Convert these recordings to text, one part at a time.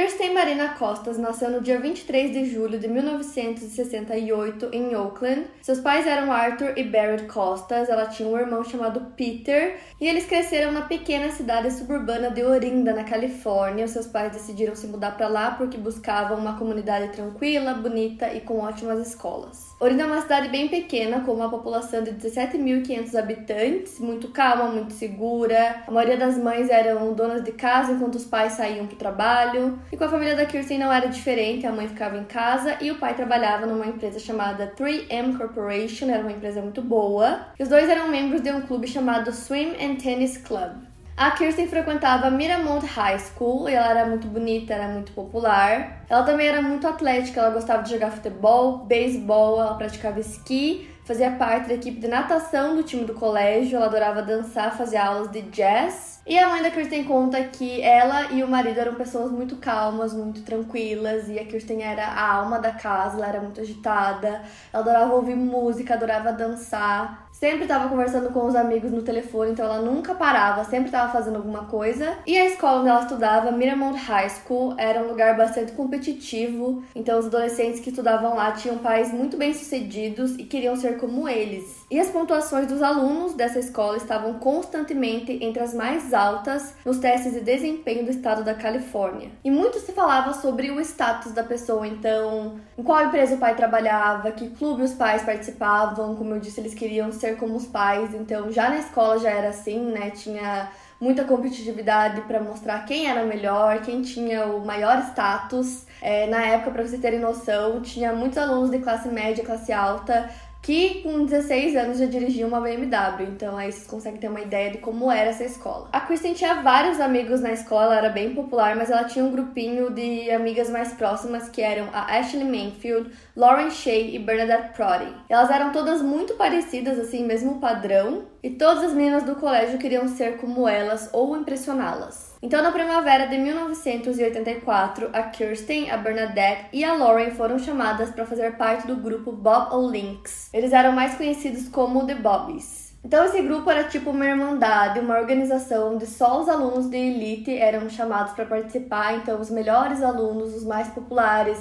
Kirsten Marina Costas nasceu no dia 23 de julho de 1968 em Oakland. Seus pais eram Arthur e Barrett Costas. Ela tinha um irmão chamado Peter e eles cresceram na pequena cidade suburbana de Orinda, na Califórnia. Seus pais decidiram se mudar para lá porque buscavam uma comunidade tranquila, bonita e com ótimas escolas. Orinda é uma cidade bem pequena, com uma população de 17.500 habitantes, muito calma, muito segura. A maioria das mães eram donas de casa enquanto os pais saíam para o trabalho. E com a família da Kirsten não era diferente, a mãe ficava em casa e o pai trabalhava numa empresa chamada 3M Corporation, era uma empresa muito boa. E os dois eram membros de um clube chamado Swim and Tennis Club. A Kirsten frequentava Miramont High School e ela era muito bonita, era muito popular. Ela também era muito atlética, ela gostava de jogar futebol, beisebol, ela praticava esqui, fazia parte da equipe de natação do time do colégio, ela adorava dançar, fazia aulas de jazz. E a mãe da Kirsten conta que ela e o marido eram pessoas muito calmas, muito tranquilas, e a Kirsten era a alma da casa, ela era muito agitada, ela adorava ouvir música, adorava dançar sempre estava conversando com os amigos no telefone, então ela nunca parava, sempre estava fazendo alguma coisa. E a escola onde ela estudava, Miramont High School, era um lugar bastante competitivo, então os adolescentes que estudavam lá tinham pais muito bem-sucedidos e queriam ser como eles. E as pontuações dos alunos dessa escola estavam constantemente entre as mais altas nos testes de desempenho do estado da Califórnia. E muito se falava sobre o status da pessoa, então, em qual empresa o pai trabalhava, que clube os pais participavam, como eu disse, eles queriam ser ser como os pais, então já na escola já era assim, né? Tinha muita competitividade para mostrar quem era melhor, quem tinha o maior status. É, na época, para vocês terem noção, tinha muitos alunos de classe média, classe alta, que com 16 anos já dirigia uma BMW. Então aí vocês conseguem ter uma ideia de como era essa escola. A Kristen tinha vários amigos na escola, era bem popular, mas ela tinha um grupinho de amigas mais próximas que eram a Ashley Manfield, Lauren Shea e Bernadette Proddy. Elas eram todas muito parecidas, assim, mesmo padrão, e todas as meninas do colégio queriam ser como elas ou impressioná-las. Então, na primavera de 1984, a Kirsten, a Bernadette e a Lauren foram chamadas para fazer parte do grupo Bob O'Links. Eles eram mais conhecidos como The Bobbies. Então, esse grupo era tipo uma irmandade, uma organização onde só os alunos de elite eram chamados para participar. Então, os melhores alunos, os mais populares,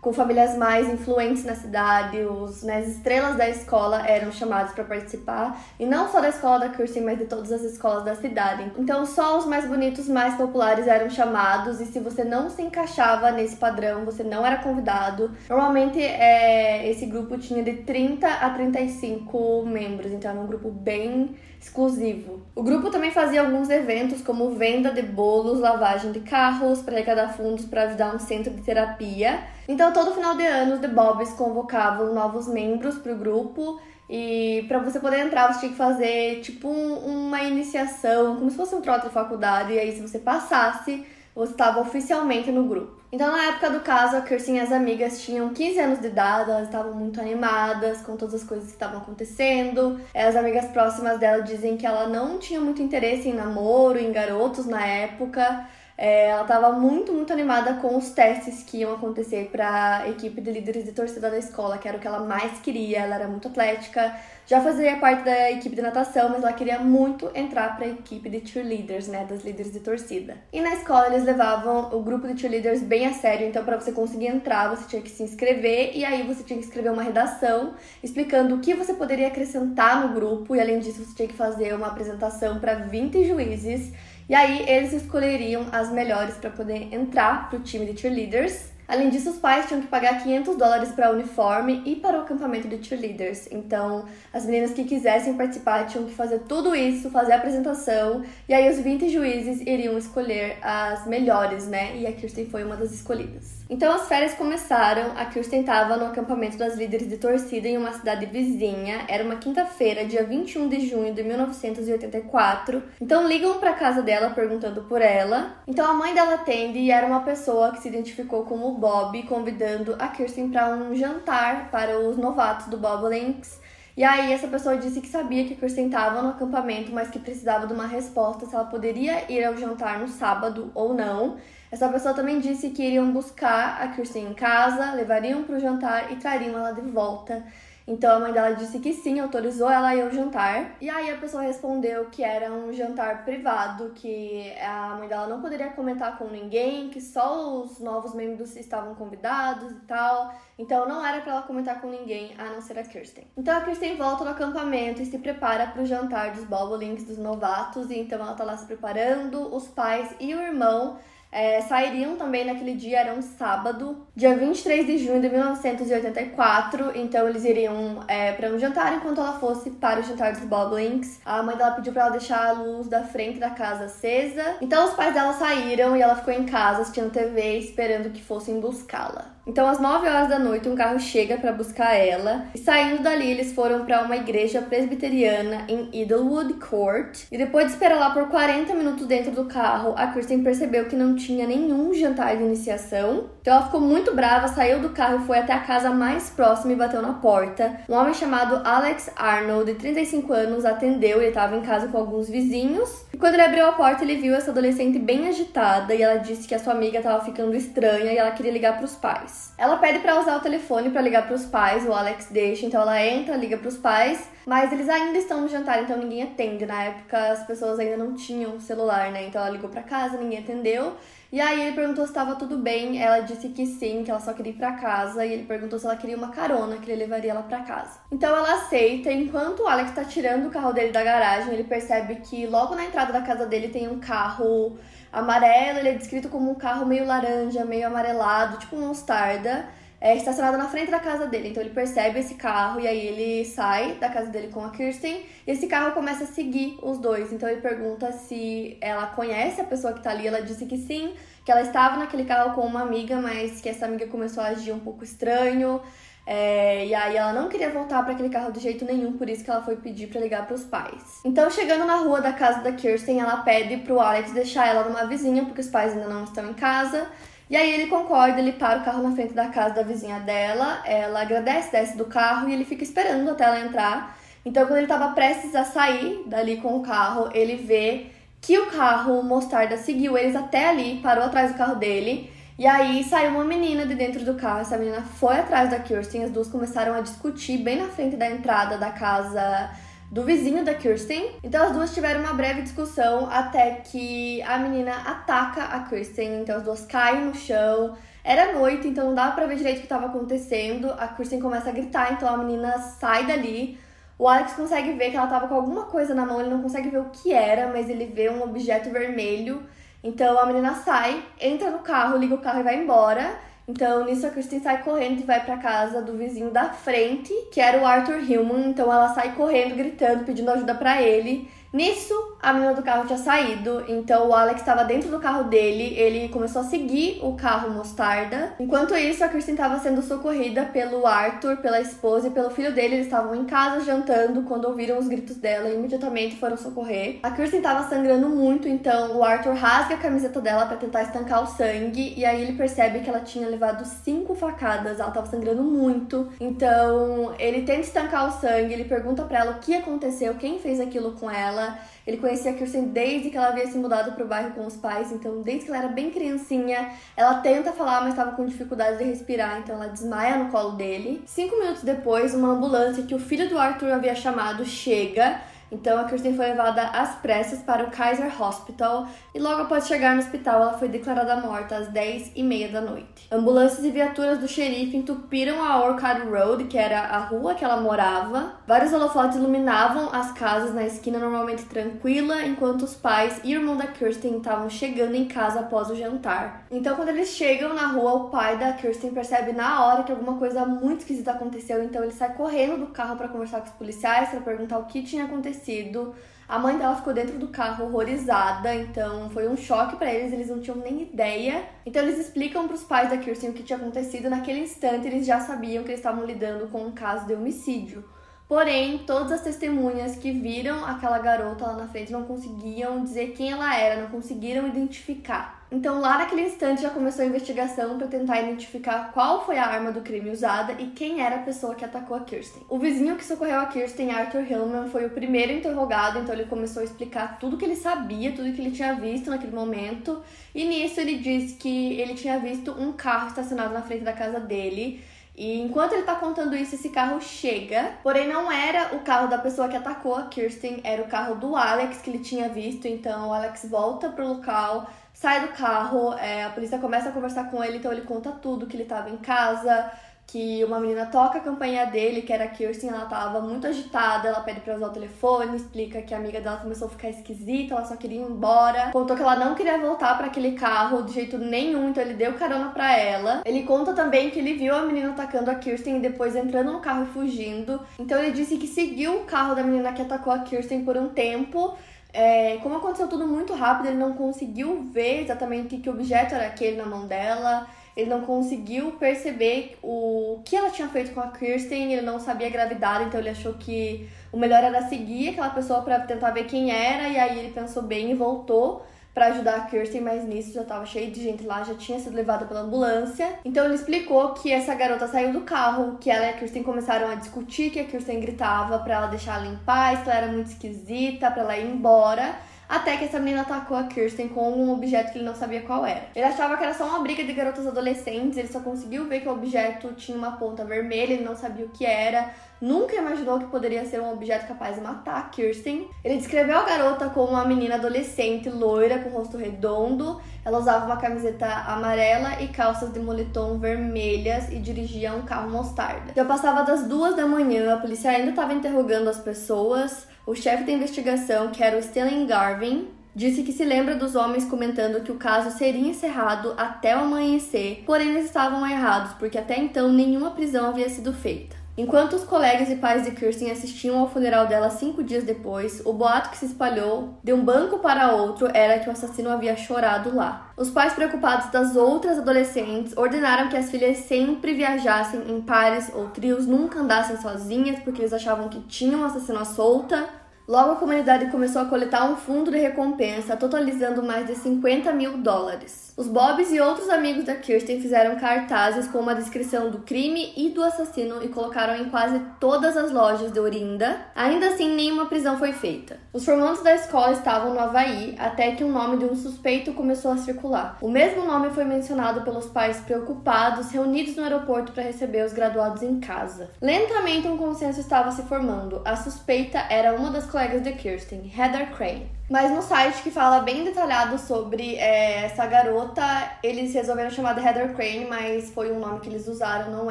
com famílias mais influentes na cidade, os, né, as estrelas da escola eram chamados para participar, e não só da escola da Kirsten, mas de todas as escolas da cidade. Então, só os mais bonitos, mais populares eram chamados, e se você não se encaixava nesse padrão, você não era convidado. Normalmente, é, esse grupo tinha de 30 a 35 membros, então era um grupo bem exclusivo. O grupo também fazia alguns eventos, como venda de bolos, lavagem de carros, para arrecadar fundos para ajudar um centro de terapia. Então, todo final de ano, os The Bobs convocavam novos membros para o grupo. E para você poder entrar, você tinha que fazer tipo um, uma iniciação, como se fosse um trote de faculdade. E aí, se você passasse, você estava oficialmente no grupo. Então, na época do caso, a Kirsten e as amigas tinham 15 anos de idade, elas estavam muito animadas com todas as coisas que estavam acontecendo. As amigas próximas dela dizem que ela não tinha muito interesse em namoro, em garotos na época. É, ela estava muito, muito animada com os testes que iam acontecer para a equipe de líderes de torcida da escola, que era o que ela mais queria. Ela era muito atlética, já fazia parte da equipe de natação, mas ela queria muito entrar para a equipe de cheerleaders, né, das líderes de torcida. E na escola eles levavam o grupo de cheerleaders bem a sério, então para você conseguir entrar, você tinha que se inscrever e aí você tinha que escrever uma redação explicando o que você poderia acrescentar no grupo e além disso você tinha que fazer uma apresentação para 20 juízes e aí eles escolheriam as melhores para poder entrar para o time de cheerleaders. Além disso, os pais tinham que pagar 500 dólares para o uniforme e para o acampamento de cheerleaders. Então, as meninas que quisessem participar tinham que fazer tudo isso, fazer a apresentação, e aí os 20 juízes iriam escolher as melhores, né? E a Kirsten foi uma das escolhidas. Então as férias começaram, a Kirsten estava no acampamento das líderes de torcida em uma cidade vizinha. Era uma quinta-feira, dia 21 de junho de 1984. Então ligam para casa dela perguntando por ela. Então a mãe dela atende e era uma pessoa que se identificou como Bob, convidando a Kirsten para um jantar para os novatos do Bob Links. E aí essa pessoa disse que sabia que Kirsten estava no acampamento, mas que precisava de uma resposta se ela poderia ir ao jantar no sábado ou não. Essa pessoa também disse que iriam buscar a Kirsten em casa, levariam para o jantar e trariam ela de volta. Então a mãe dela disse que sim, autorizou ela a ir ao jantar. E aí a pessoa respondeu que era um jantar privado, que a mãe dela não poderia comentar com ninguém, que só os novos membros estavam convidados e tal. Então não era para ela comentar com ninguém, a não ser a Kirsten. Então a Kirsten volta no acampamento e se prepara para o jantar dos Bobolinks dos novatos. E então ela tá lá se preparando, os pais e o irmão é, sairiam também naquele dia, era um sábado, dia 23 de junho de 1984. Então eles iriam é, para um jantar enquanto ela fosse para o jantar dos Boblings. A mãe dela pediu para ela deixar a luz da frente da casa acesa. Então os pais dela saíram e ela ficou em casa assistindo TV esperando que fossem buscá-la. Então, às 9 horas da noite, um carro chega para buscar ela. E saindo dali, eles foram para uma igreja presbiteriana em Idlewood Court. E depois de esperar lá por 40 minutos dentro do carro, a Kristen percebeu que não tinha nenhum jantar de iniciação. Então, ela ficou muito brava, saiu do carro e foi até a casa mais próxima e bateu na porta. Um homem chamado Alex Arnold, de 35 anos, atendeu. Ele estava em casa com alguns vizinhos. E quando ele abriu a porta, ele viu essa adolescente bem agitada e ela disse que a sua amiga estava ficando estranha e ela queria ligar para os pais pais. Ela pede para usar o telefone para ligar para os pais, o Alex deixa, então ela entra, liga para os pais, mas eles ainda estão no jantar, então ninguém atende. Na época as pessoas ainda não tinham celular, né? Então ela ligou para casa, ninguém atendeu. E aí ele perguntou se estava tudo bem, ela disse que sim, que ela só queria ir para casa, e ele perguntou se ela queria uma carona, que ele levaria ela para casa. Então ela aceita, enquanto o Alex tá tirando o carro dele da garagem, ele percebe que logo na entrada da casa dele tem um carro amarelo, ele é descrito como um carro meio laranja, meio amarelado, tipo um mostarda, é, estacionado na frente da casa dele. Então ele percebe esse carro e aí ele sai da casa dele com a Kirsten e esse carro começa a seguir os dois. Então ele pergunta se ela conhece a pessoa que tá ali. Ela disse que sim, que ela estava naquele carro com uma amiga, mas que essa amiga começou a agir um pouco estranho. É, e aí ela não queria voltar para aquele carro de jeito nenhum, por isso que ela foi pedir para ligar para os pais. Então, chegando na rua da casa da Kirsten, ela pede pro Alex deixar ela numa vizinha, porque os pais ainda não estão em casa. E aí ele concorda, ele para o carro na frente da casa da vizinha dela, ela agradece, desce do carro e ele fica esperando até ela entrar. Então, quando ele estava prestes a sair dali com o carro, ele vê que o carro Mostarda seguiu eles até ali, parou atrás do carro dele. E aí saiu uma menina de dentro do carro, essa menina foi atrás da Kirsten, as duas começaram a discutir bem na frente da entrada da casa do vizinho da Kirsten. Então as duas tiveram uma breve discussão até que a menina ataca a Kirsten, então as duas caem no chão. Era noite, então não dava pra ver direito o que estava acontecendo. A Kirsten começa a gritar, então a menina sai dali. O Alex consegue ver que ela tava com alguma coisa na mão, ele não consegue ver o que era, mas ele vê um objeto vermelho então a menina sai, entra no carro, liga o carro e vai embora. Então nisso a Kristen sai correndo e vai para casa do vizinho da frente, que era o Arthur Hillman. Então ela sai correndo, gritando, pedindo ajuda para ele. Nisso, a menina do carro tinha saído, então o Alex estava dentro do carro dele, ele começou a seguir o carro Mostarda. Enquanto isso, a Kristen estava sendo socorrida pelo Arthur, pela esposa e pelo filho dele. Eles estavam em casa jantando quando ouviram os gritos dela e imediatamente foram socorrer. A Kristen estava sangrando muito, então o Arthur rasga a camiseta dela para tentar estancar o sangue e aí ele percebe que ela tinha levado cinco facadas, ela estava sangrando muito. Então ele tenta estancar o sangue, ele pergunta para ela o que aconteceu, quem fez aquilo com ela Ele conhecia a Kirsten desde que ela havia se mudado para o bairro com os pais, então desde que ela era bem criancinha, ela tenta falar, mas estava com dificuldade de respirar, então ela desmaia no colo dele. Cinco minutos depois, uma ambulância que o filho do Arthur havia chamado chega então a Kirsten foi levada às pressas para o Kaiser Hospital e logo após chegar no hospital ela foi declarada morta às 10 e meia da noite. Ambulâncias e viaturas do xerife entupiram a Orchard Road, que era a rua que ela morava. Vários holofotes iluminavam as casas na esquina normalmente tranquila, enquanto os pais e o irmão da Kirsten estavam chegando em casa após o jantar. Então quando eles chegam na rua, o pai da Kirsten percebe na hora que alguma coisa muito esquisita aconteceu, então ele sai correndo do carro para conversar com os policiais para perguntar o que tinha acontecido acontecido. A mãe dela ficou dentro do carro horrorizada, então foi um choque para eles, eles não tinham nem ideia. Então eles explicam para os pais da Kirsten o que tinha acontecido. Naquele instante, eles já sabiam que eles estavam lidando com um caso de homicídio. Porém, todas as testemunhas que viram aquela garota lá na frente não conseguiam dizer quem ela era, não conseguiram identificar. Então, lá naquele instante já começou a investigação para tentar identificar qual foi a arma do crime usada e quem era a pessoa que atacou a Kirsten. O vizinho que socorreu a Kirsten, Arthur Hillman, foi o primeiro interrogado, então ele começou a explicar tudo que ele sabia, tudo que ele tinha visto naquele momento. E nisso ele disse que ele tinha visto um carro estacionado na frente da casa dele e enquanto ele tá contando isso, esse carro chega. Porém, não era o carro da pessoa que atacou a Kirsten, era o carro do Alex que ele tinha visto. Então, o Alex volta pro local, sai do carro, é, a polícia começa a conversar com ele, então ele conta tudo: que ele tava em casa, que uma menina toca a campanha dele, que era a Kirsten, ela tava muito agitada, ela pede pra usar o telefone, explica que a amiga dela começou a ficar esquisita, ela só queria ir embora. Contou que ela não queria voltar para aquele carro de jeito nenhum, então ele deu carona pra ela. Ele conta também que ele viu a menina atacando a Kirsten e depois entrando no carro e fugindo. Então ele disse que seguiu o carro da menina que atacou a Kirsten por um tempo. É, como aconteceu tudo muito rápido, ele não conseguiu ver exatamente que objeto era aquele na mão dela. Ele não conseguiu perceber o que ela tinha feito com a Kirsten, ele não sabia a gravidade, então ele achou que o melhor era seguir aquela pessoa para tentar ver quem era, e aí ele pensou bem e voltou para ajudar a Kirsten, mas nisso já tava cheio de gente lá, já tinha sido levada pela ambulância. Então ele explicou que essa garota saiu do carro, que ela e a Kirsten começaram a discutir, que a Kirsten gritava para ela deixar ela em paz, que ela era muito esquisita, para ela ir embora até que essa menina atacou a Kirsten com um objeto que ele não sabia qual era. Ele achava que era só uma briga de garotas adolescentes, ele só conseguiu ver que o objeto tinha uma ponta vermelha, ele não sabia o que era, nunca imaginou que poderia ser um objeto capaz de matar Kirsten. Ele descreveu a garota como uma menina adolescente, loira, com rosto redondo. Ela usava uma camiseta amarela e calças de moletom vermelhas e dirigia um carro mostarda. Já passava das duas da manhã, a polícia ainda estava interrogando as pessoas. O chefe da investigação, que era o Stanley Garvin, disse que se lembra dos homens comentando que o caso seria encerrado até o amanhecer, porém eles estavam errados, porque até então nenhuma prisão havia sido feita. Enquanto os colegas e pais de Kirsten assistiam ao funeral dela cinco dias depois, o boato que se espalhou de um banco para outro era que o assassino havia chorado lá. Os pais, preocupados das outras adolescentes, ordenaram que as filhas sempre viajassem em pares ou trios, nunca andassem sozinhas, porque eles achavam que tinham um assassino à solta. Logo, a comunidade começou a coletar um fundo de recompensa, totalizando mais de 50 mil dólares. Os Bobs e outros amigos da Kirsten fizeram cartazes com uma descrição do crime e do assassino e colocaram em quase todas as lojas de Orinda. Ainda assim, nenhuma prisão foi feita. Os formandos da escola estavam no Havaí até que o nome de um suspeito começou a circular. O mesmo nome foi mencionado pelos pais preocupados reunidos no aeroporto para receber os graduados em casa. Lentamente, um consenso estava se formando. A suspeita era uma das colegas de Kirsten, Heather Crane. Mas no site que fala bem detalhado sobre é, essa garota, eles resolveram chamar de Heather Crane, mas foi um nome que eles usaram, não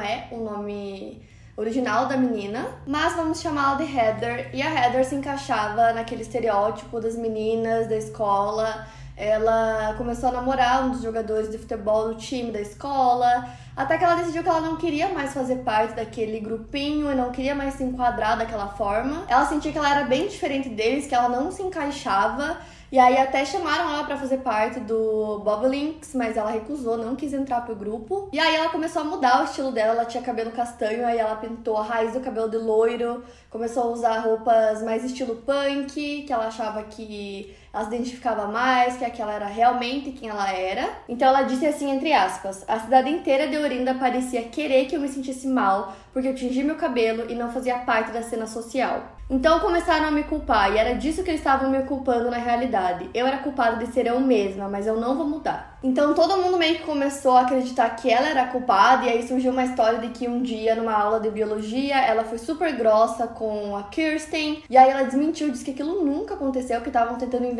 é o nome original da menina. Mas vamos chamá-la de Heather. E a Heather se encaixava naquele estereótipo das meninas da escola. Ela começou a namorar um dos jogadores de futebol do time da escola. Até que ela decidiu que ela não queria mais fazer parte daquele grupinho e não queria mais se enquadrar daquela forma. Ela sentia que ela era bem diferente deles, que ela não se encaixava. E aí até chamaram ela para fazer parte do Bobolinks, mas ela recusou, não quis entrar pro grupo. E aí ela começou a mudar o estilo dela, ela tinha cabelo castanho, aí ela pintou a raiz do cabelo de loiro, começou a usar roupas mais estilo punk, que ela achava que ela se identificava mais, que aquela era realmente quem ela era. Então ela disse assim, entre aspas, a cidade inteira de Orinda parecia querer que eu me sentisse mal, porque eu tingi meu cabelo e não fazia parte da cena social. Então começaram a me culpar, e era disso que eles estavam me culpando na realidade. Eu era culpada de ser eu mesma, mas eu não vou mudar. Então todo mundo meio que começou a acreditar que ela era culpada, e aí surgiu uma história de que um dia, numa aula de biologia, ela foi super grossa com a Kirsten, e aí ela desmentiu, disse que aquilo nunca aconteceu, que estavam tentando inventar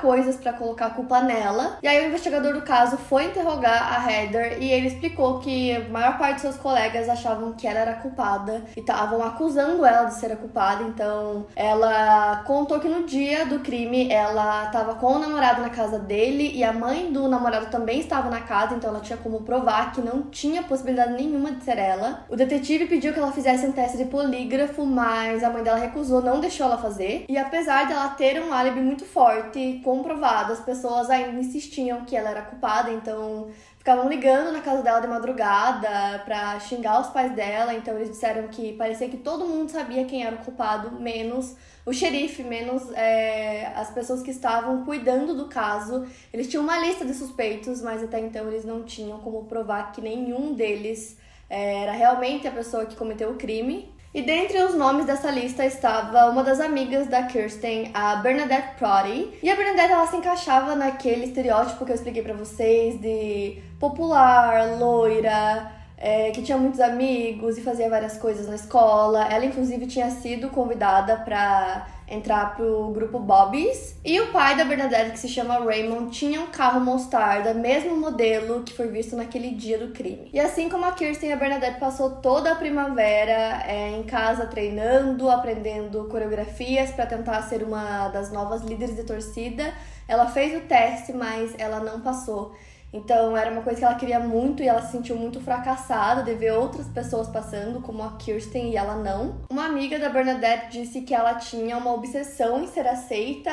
coisas para colocar a culpa nela. E aí o investigador do caso foi interrogar a Heather e ele explicou que a maior parte de seus colegas achavam que ela era culpada e estavam acusando ela de ser a culpada. Então, ela contou que no dia do crime ela estava com o namorado na casa dele e a mãe do namorado também estava na casa, então ela tinha como provar que não tinha possibilidade nenhuma de ser ela. O detetive pediu que ela fizesse um teste de polígrafo, mas a mãe dela recusou, não deixou ela fazer. E apesar dela ter um álibi muito forte, comprovado, as pessoas ainda insistiam que ela era culpada, então ficavam ligando na casa dela de madrugada pra xingar os pais dela. Então eles disseram que parecia que todo mundo sabia quem era o culpado, menos o xerife, menos é, as pessoas que estavam cuidando do caso. Eles tinham uma lista de suspeitos, mas até então eles não tinham como provar que nenhum deles é, era realmente a pessoa que cometeu o crime. E dentre os nomes dessa lista estava uma das amigas da Kirsten, a Bernadette Prody. E a Bernadette ela se encaixava naquele estereótipo que eu expliquei para vocês de popular, loira, é, que tinha muitos amigos e fazia várias coisas na escola. Ela, inclusive, tinha sido convidada para entrar pro grupo Bobbies. E o pai da Bernadette, que se chama Raymond, tinha um carro Mostarda, mesmo modelo que foi visto naquele dia do crime. E assim como a Kirsten, a Bernadette passou toda a primavera é, em casa treinando, aprendendo coreografias para tentar ser uma das novas líderes de torcida. Ela fez o teste, mas ela não passou. Então era uma coisa que ela queria muito e ela se sentiu muito fracassada de ver outras pessoas passando, como a Kirsten e ela não. Uma amiga da Bernadette disse que ela tinha uma obsessão em ser aceita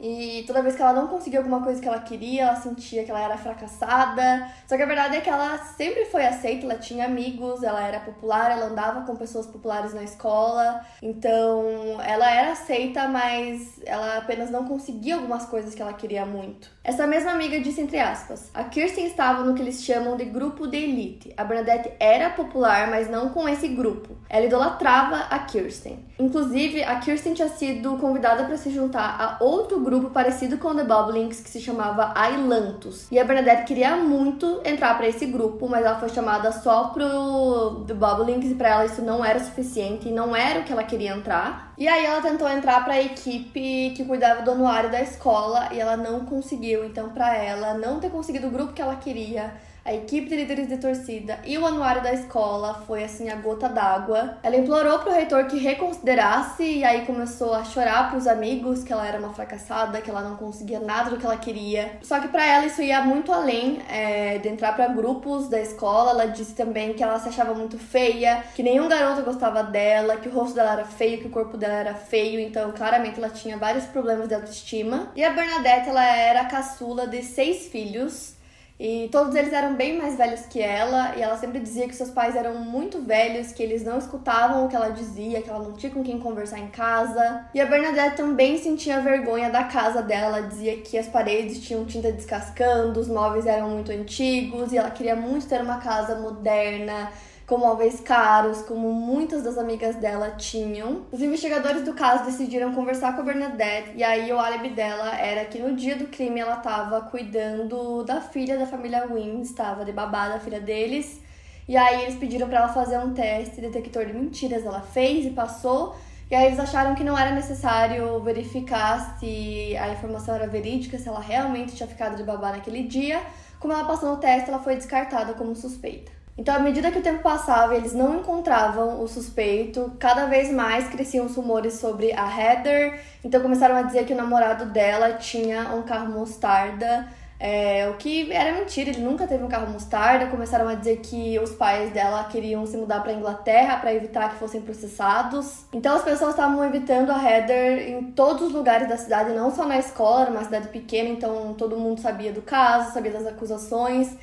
e toda vez que ela não conseguia alguma coisa que ela queria, ela sentia que ela era fracassada. Só que a verdade é que ela sempre foi aceita, ela tinha amigos, ela era popular, ela andava com pessoas populares na escola. Então, ela era aceita, mas ela apenas não conseguia algumas coisas que ela queria muito. Essa mesma amiga disse entre aspas: "A Kirsten estava no que eles chamam de grupo de elite. A Bernadette era popular, mas não com esse grupo. Ela idolatrava a Kirsten. Inclusive, a Kirsten tinha sido convidada para se juntar a outro grupo parecido com o The Boblings que se chamava Ailantos. E a Bernadette queria muito entrar para esse grupo, mas ela foi chamada só pro The Boblings e para ela isso não era suficiente e não era o que ela queria entrar. E aí ela tentou entrar para a equipe que cuidava do anuário da escola e ela não conseguiu. Então, para ela não ter conseguido o grupo que ela queria, a equipe de líderes de torcida e o anuário da escola foi assim a gota d'água. Ela implorou pro reitor que reconsiderasse e aí começou a chorar pros amigos que ela era uma fracassada, que ela não conseguia nada do que ela queria. Só que para ela isso ia muito além é, de entrar para grupos da escola. Ela disse também que ela se achava muito feia, que nenhum garoto gostava dela, que o rosto dela era feio, que o corpo dela era feio. Então claramente ela tinha vários problemas de autoestima. E a Bernadette ela era a caçula de seis filhos. E todos eles eram bem mais velhos que ela, e ela sempre dizia que seus pais eram muito velhos, que eles não escutavam o que ela dizia, que ela não tinha com quem conversar em casa. E a Bernadette também sentia vergonha da casa dela, dizia que as paredes tinham tinta descascando, os móveis eram muito antigos, e ela queria muito ter uma casa moderna, com móveis caros, como muitas das amigas dela tinham. Os investigadores do caso decidiram conversar com a Bernadette e aí o álibi dela era que no dia do crime ela estava cuidando da filha da família Wynn, estava de babá da filha deles. E aí eles pediram para ela fazer um teste detector de mentiras, ela fez e passou. E aí eles acharam que não era necessário verificar se a informação era verídica, se ela realmente tinha ficado de babá naquele dia. Como ela passou no teste, ela foi descartada como suspeita. Então, à medida que o tempo passava eles não encontravam o suspeito, cada vez mais cresciam os rumores sobre a Heather. Então, começaram a dizer que o namorado dela tinha um carro mostarda, é, o que era mentira, ele nunca teve um carro mostarda. Começaram a dizer que os pais dela queriam se mudar para Inglaterra para evitar que fossem processados. Então as pessoas estavam evitando a Heather em todos os lugares da cidade, não só na escola, era uma cidade pequena, então todo mundo sabia do caso, sabia das acusações.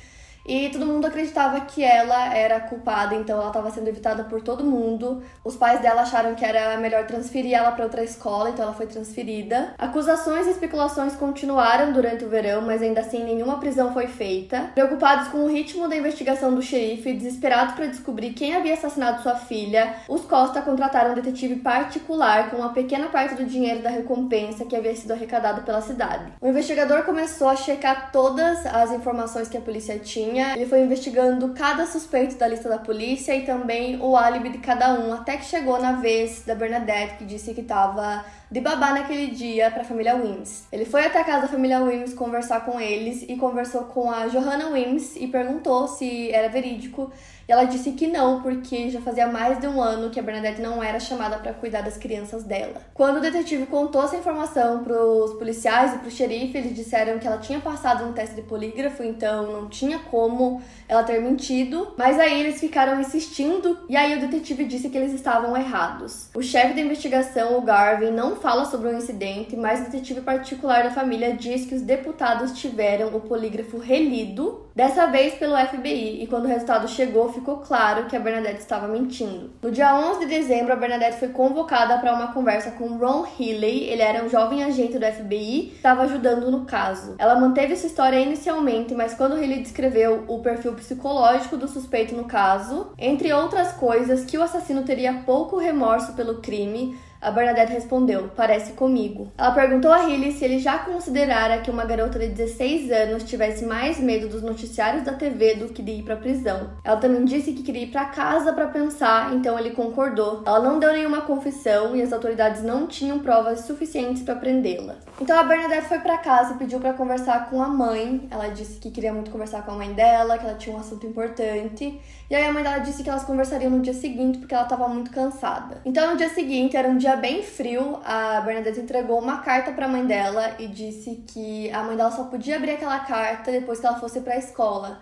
E todo mundo acreditava que ela era culpada, então ela estava sendo evitada por todo mundo. Os pais dela acharam que era melhor transferir ela para outra escola, então ela foi transferida. Acusações e especulações continuaram durante o verão, mas ainda assim nenhuma prisão foi feita. Preocupados com o ritmo da investigação do xerife e desesperados para descobrir quem havia assassinado sua filha, os Costa contrataram um detetive particular com uma pequena parte do dinheiro da recompensa que havia sido arrecadado pela cidade. O investigador começou a checar todas as informações que a polícia tinha Ele foi investigando cada suspeito da lista da polícia e também o álibi de cada um, até que chegou na vez da Bernadette, que disse que estava de babá naquele dia para a família Wims. Ele foi até a casa da família Wims conversar com eles e conversou com a Johanna Wims e perguntou se era verídico. E ela disse que não, porque já fazia mais de um ano que a Bernadette não era chamada para cuidar das crianças dela. Quando o detetive contou essa informação para os policiais e para o xerife, eles disseram que ela tinha passado no teste de polígrafo, então não tinha como ela ter mentido. Mas aí eles ficaram insistindo e aí o detetive disse que eles estavam errados. O chefe da investigação, o Garvin, não fala sobre o incidente, mas o detetive particular da família diz que os deputados tiveram o polígrafo relido, dessa vez pelo FBI, e quando o resultado chegou, ficou claro que a Bernadette estava mentindo. No dia 11 de dezembro, a Bernadette foi convocada para uma conversa com Ron Healy, ele era um jovem agente do FBI, estava ajudando no caso. Ela manteve essa história inicialmente, mas quando Healy descreveu o perfil psicológico do suspeito no caso, entre outras coisas, que o assassino teria pouco remorso pelo crime, a Bernadette respondeu: Parece comigo. Ela perguntou a Hilly se ele já considerara que uma garota de 16 anos tivesse mais medo dos noticiários da TV do que de ir pra prisão. Ela também disse que queria ir para casa para pensar, então ele concordou. Ela não deu nenhuma confissão e as autoridades não tinham provas suficientes para prendê-la. Então a Bernadette foi para casa e pediu para conversar com a mãe. Ela disse que queria muito conversar com a mãe dela, que ela tinha um assunto importante. E aí a mãe dela disse que elas conversariam no dia seguinte porque ela estava muito cansada. Então no dia seguinte era um dia bem frio, a Bernadette entregou uma carta para a mãe dela e disse que a mãe dela só podia abrir aquela carta depois que ela fosse para a escola.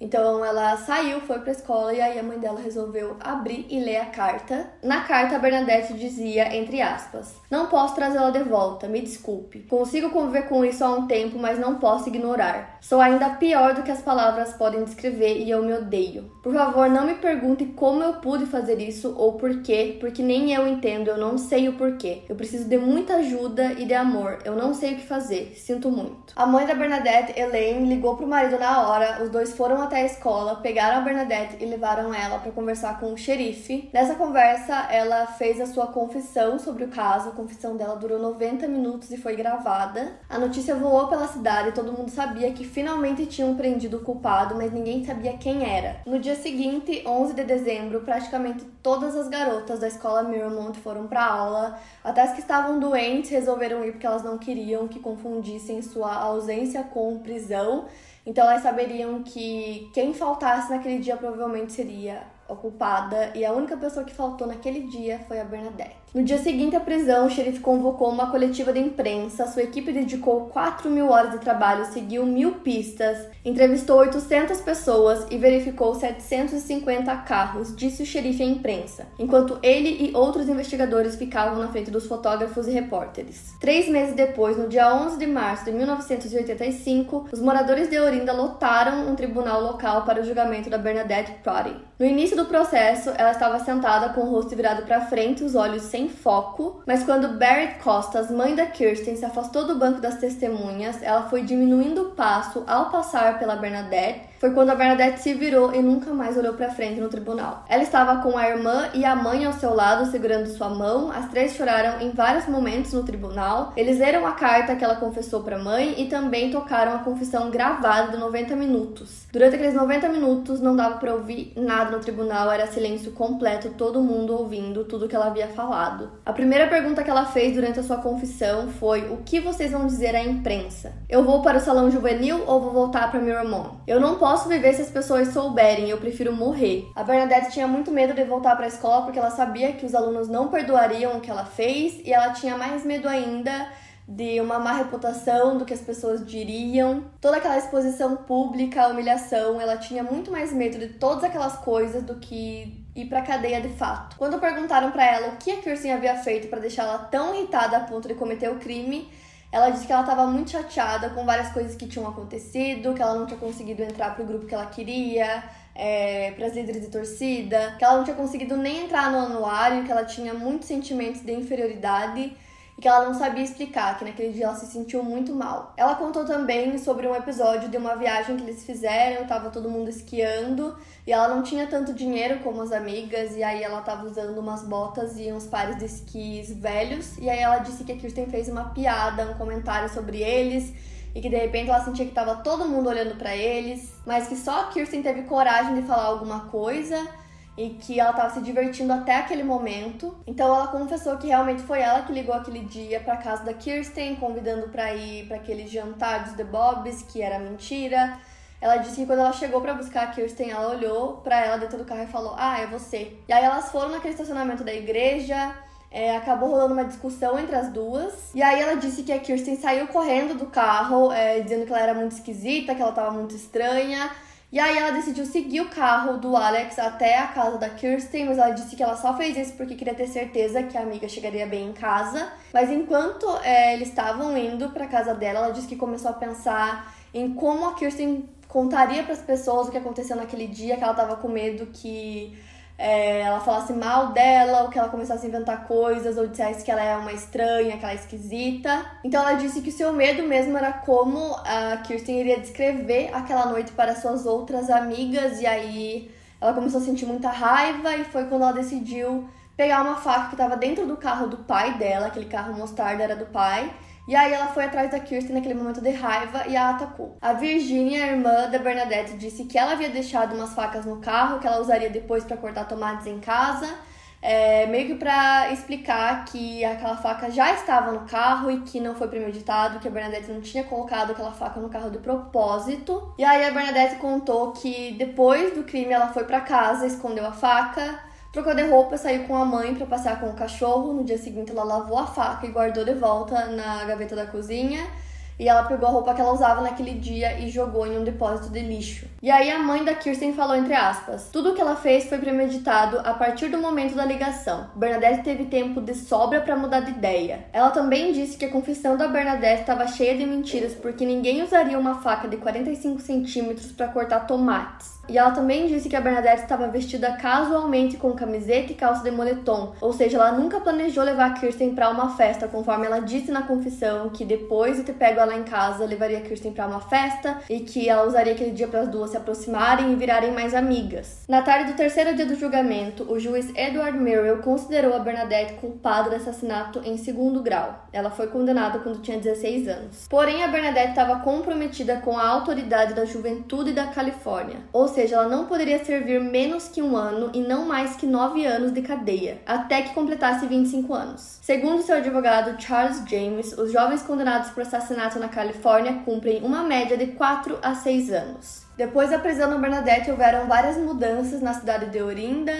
Então ela saiu, foi pra escola e aí a mãe dela resolveu abrir e ler a carta. Na carta, a Bernadette dizia, entre aspas: Não posso trazê-la de volta, me desculpe. Consigo conviver com isso há um tempo, mas não posso ignorar. Sou ainda pior do que as palavras podem descrever e eu me odeio. Por favor, não me pergunte como eu pude fazer isso ou por quê, porque nem eu entendo, eu não sei o porquê. Eu preciso de muita ajuda e de amor. Eu não sei o que fazer. Sinto muito. A mãe da Bernadette, Elaine, ligou pro marido na hora. Os dois foram até a escola, pegaram a Bernadette e levaram ela para conversar com o xerife. Nessa conversa, ela fez a sua confissão sobre o caso. A confissão dela durou 90 minutos e foi gravada. A notícia voou pela cidade e todo mundo sabia que finalmente tinham prendido o culpado, mas ninguém sabia quem era. No dia seguinte, 11 de dezembro, praticamente todas as garotas da escola Miramont foram para aula. Até as que estavam doentes resolveram ir porque elas não queriam que confundissem sua ausência com prisão. Então elas saberiam que quem faltasse naquele dia provavelmente seria ocupada e a única pessoa que faltou naquele dia foi a Bernadette. No dia seguinte à prisão, o xerife convocou uma coletiva de imprensa. Sua equipe dedicou 4 mil horas de trabalho, seguiu mil pistas, entrevistou 800 pessoas e verificou 750 carros, disse o xerife à imprensa, enquanto ele e outros investigadores ficavam na frente dos fotógrafos e repórteres. Três meses depois, no dia 11 de março de 1985, os moradores de Orinda lotaram um tribunal local para o julgamento da Bernadette Proddy. No início do processo, ela estava sentada com o rosto virado para frente, os olhos sem foco, mas quando Barrett Costas, mãe da Kirsten, se afastou do banco das testemunhas, ela foi diminuindo o passo ao passar pela Bernadette foi quando a Bernadette se virou e nunca mais olhou para frente no tribunal. Ela estava com a irmã e a mãe ao seu lado, segurando sua mão. As três choraram em vários momentos no tribunal. Eles leram a carta que ela confessou para a mãe e também tocaram a confissão gravada de 90 minutos. Durante aqueles 90 minutos não dava para ouvir nada no tribunal, era silêncio completo, todo mundo ouvindo tudo que ela havia falado. A primeira pergunta que ela fez durante a sua confissão foi: "O que vocês vão dizer à imprensa? Eu vou para o salão juvenil ou vou voltar para Miramont? Eu não posso posso viver se as pessoas souberem, eu prefiro morrer. A Bernadette tinha muito medo de voltar para a escola porque ela sabia que os alunos não perdoariam o que ela fez e ela tinha mais medo ainda de uma má reputação, do que as pessoas diriam. Toda aquela exposição pública, humilhação, ela tinha muito mais medo de todas aquelas coisas do que ir pra cadeia de fato. Quando perguntaram para ela o que a Kirsten havia feito para deixá-la tão irritada a ponto de cometer o crime, ela disse que ela estava muito chateada com várias coisas que tinham acontecido, que ela não tinha conseguido entrar pro grupo que ela queria, é, para as líderes de torcida, que ela não tinha conseguido nem entrar no anuário, que ela tinha muitos sentimentos de inferioridade e que ela não sabia explicar, que naquele dia ela se sentiu muito mal. Ela contou também sobre um episódio de uma viagem que eles fizeram, estava todo mundo esquiando e ela não tinha tanto dinheiro como as amigas e aí ela estava usando umas botas e uns pares de esquis velhos e aí ela disse que a Kirsten fez uma piada, um comentário sobre eles e que de repente ela sentia que tava todo mundo olhando para eles, mas que só a Kirsten teve coragem de falar alguma coisa e que ela estava se divertindo até aquele momento. Então ela confessou que realmente foi ela que ligou aquele dia para casa da Kirsten, convidando para ir para aquele jantar dos The Bobs, que era mentira. Ela disse que quando ela chegou para buscar a Kirsten, ela olhou para ela dentro do carro e falou: "Ah, é você". E aí elas foram naquele estacionamento da igreja. É, acabou rolando uma discussão entre as duas. E aí ela disse que a Kirsten saiu correndo do carro, é, dizendo que ela era muito esquisita, que ela tava muito estranha. E aí ela decidiu seguir o carro do Alex até a casa da Kirsten, mas ela disse que ela só fez isso porque queria ter certeza que a amiga chegaria bem em casa. Mas enquanto é, eles estavam indo para casa dela, ela disse que começou a pensar em como a Kirsten contaria para as pessoas o que aconteceu naquele dia, que ela estava com medo que é, ela falasse mal dela, ou que ela começasse a inventar coisas, ou dissesse que ela é uma estranha, que ela é esquisita. Então ela disse que o seu medo mesmo era como a Kirsten iria descrever aquela noite para suas outras amigas, e aí ela começou a sentir muita raiva, e foi quando ela decidiu pegar uma faca que estava dentro do carro do pai dela, aquele carro mostarda era do pai, e aí ela foi atrás da Kirsten naquele momento de raiva e a atacou. A Virginia, a irmã da Bernadette, disse que ela havia deixado umas facas no carro que ela usaria depois para cortar tomates em casa. É, meio que para explicar que aquela faca já estava no carro e que não foi premeditado, que a Bernadette não tinha colocado aquela faca no carro de propósito. E aí a Bernadette contou que depois do crime ela foi para casa, escondeu a faca, Trocou de roupa, saiu com a mãe para passear com o cachorro. No dia seguinte, ela lavou a faca e guardou de volta na gaveta da cozinha. E ela pegou a roupa que ela usava naquele dia e jogou em um depósito de lixo. E aí a mãe da Kirsten falou entre aspas: "Tudo o que ela fez foi premeditado a partir do momento da ligação. Bernadette teve tempo de sobra para mudar de ideia. Ela também disse que a confissão da Bernadette estava cheia de mentiras porque ninguém usaria uma faca de 45 centímetros para cortar tomates. E ela também disse que a Bernadette estava vestida casualmente com camiseta e calça de moletom, ou seja, ela nunca planejou levar a Kirsten para uma festa, conforme ela disse na confissão que depois de ter pego ela em casa, levaria a Kirsten para uma festa e que ela usaria aquele dia para as duas se aproximarem e virarem mais amigas. Na tarde do terceiro dia do julgamento, o juiz Edward Murrell considerou a Bernadette culpada de assassinato em segundo grau. Ela foi condenada quando tinha 16 anos. Porém, a Bernadette estava comprometida com a autoridade da juventude da Califórnia, ou seja, ela não poderia servir menos que um ano e não mais que nove anos de cadeia, até que completasse 25 anos. Segundo seu advogado Charles James, os jovens condenados por assassinato na Califórnia cumprem uma média de 4 a 6 anos. Depois da prisão da Bernadette, houveram várias mudanças na cidade de Orinda,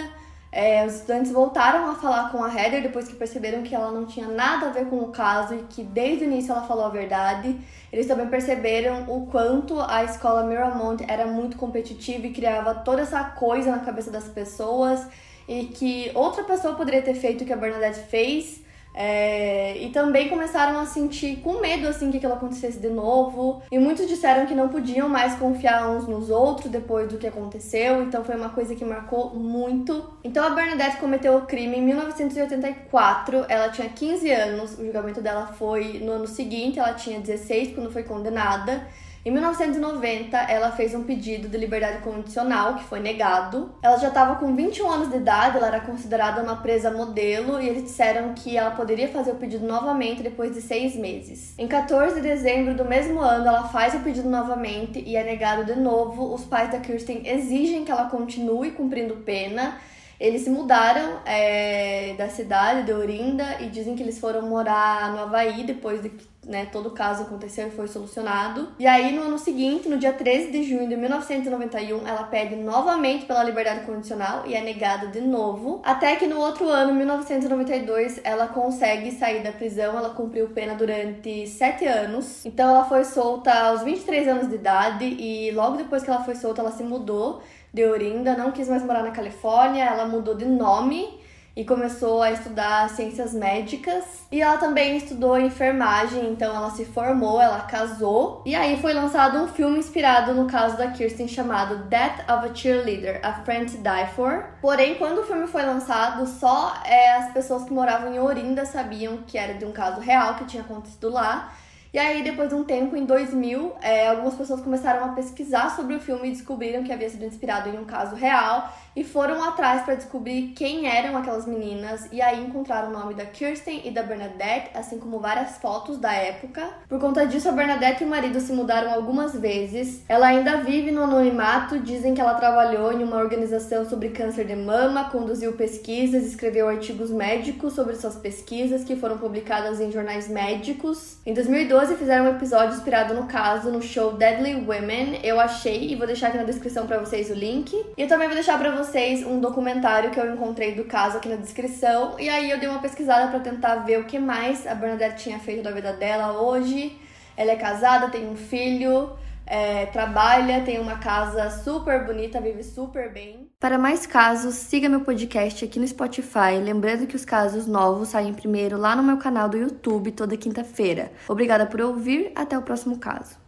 é, os estudantes voltaram a falar com a Heather depois que perceberam que ela não tinha nada a ver com o caso e que desde o início ela falou a verdade. Eles também perceberam o quanto a escola Miramont era muito competitiva e criava toda essa coisa na cabeça das pessoas e que outra pessoa poderia ter feito o que a Bernadette fez é, e também começaram a sentir com medo assim que aquilo acontecesse de novo. E muitos disseram que não podiam mais confiar uns nos outros depois do que aconteceu. Então foi uma coisa que marcou muito. Então a Bernadette cometeu o crime em 1984. Ela tinha 15 anos. O julgamento dela foi no ano seguinte. Ela tinha 16 quando foi condenada. Em 1990, ela fez um pedido de liberdade condicional, que foi negado. Ela já estava com 21 anos de idade, ela era considerada uma presa modelo, e eles disseram que ela poderia fazer o pedido novamente depois de seis meses. Em 14 de dezembro do mesmo ano, ela faz o pedido novamente e é negado de novo. Os pais da Kirsten exigem que ela continue cumprindo pena. Eles se mudaram é, da cidade de Orinda e dizem que eles foram morar no Havaí depois de que né, todo o caso aconteceu e foi solucionado. E aí, no ano seguinte, no dia 13 de junho de 1991, ela pede novamente pela liberdade condicional e é negada de novo. Até que no outro ano, 1992, ela consegue sair da prisão. Ela cumpriu pena durante sete anos. Então, ela foi solta aos 23 anos de idade e logo depois que ela foi solta, ela se mudou de Orinda, não quis mais morar na Califórnia, ela mudou de nome e começou a estudar ciências médicas. E ela também estudou enfermagem, então ela se formou, ela casou. E aí foi lançado um filme inspirado no caso da Kirsten chamado Death of a Cheerleader, A Friend to Die For. Porém, quando o filme foi lançado, só é, as pessoas que moravam em Orinda sabiam que era de um caso real que tinha acontecido lá. E aí, depois de um tempo, em 2000, é, algumas pessoas começaram a pesquisar sobre o filme e descobriram que havia sido inspirado em um caso real. E foram atrás para descobrir quem eram aquelas meninas e aí encontraram o nome da Kirsten e da Bernadette, assim como várias fotos da época. Por conta disso, a Bernadette e o marido se mudaram algumas vezes. Ela ainda vive no anonimato, dizem que ela trabalhou em uma organização sobre câncer de mama, conduziu pesquisas, escreveu artigos médicos sobre suas pesquisas que foram publicadas em jornais médicos. Em 2012 fizeram um episódio inspirado no caso no show Deadly Women. Eu achei e vou deixar aqui na descrição para vocês o link. E eu também vou deixar para vocês um documentário que eu encontrei do caso aqui na descrição. E aí eu dei uma pesquisada para tentar ver o que mais a Bernadette tinha feito da vida dela hoje. Ela é casada, tem um filho, é, trabalha, tem uma casa super bonita, vive super bem. Para mais casos, siga meu podcast aqui no Spotify. Lembrando que os casos novos saem primeiro lá no meu canal do YouTube toda quinta-feira. Obrigada por ouvir, até o próximo caso.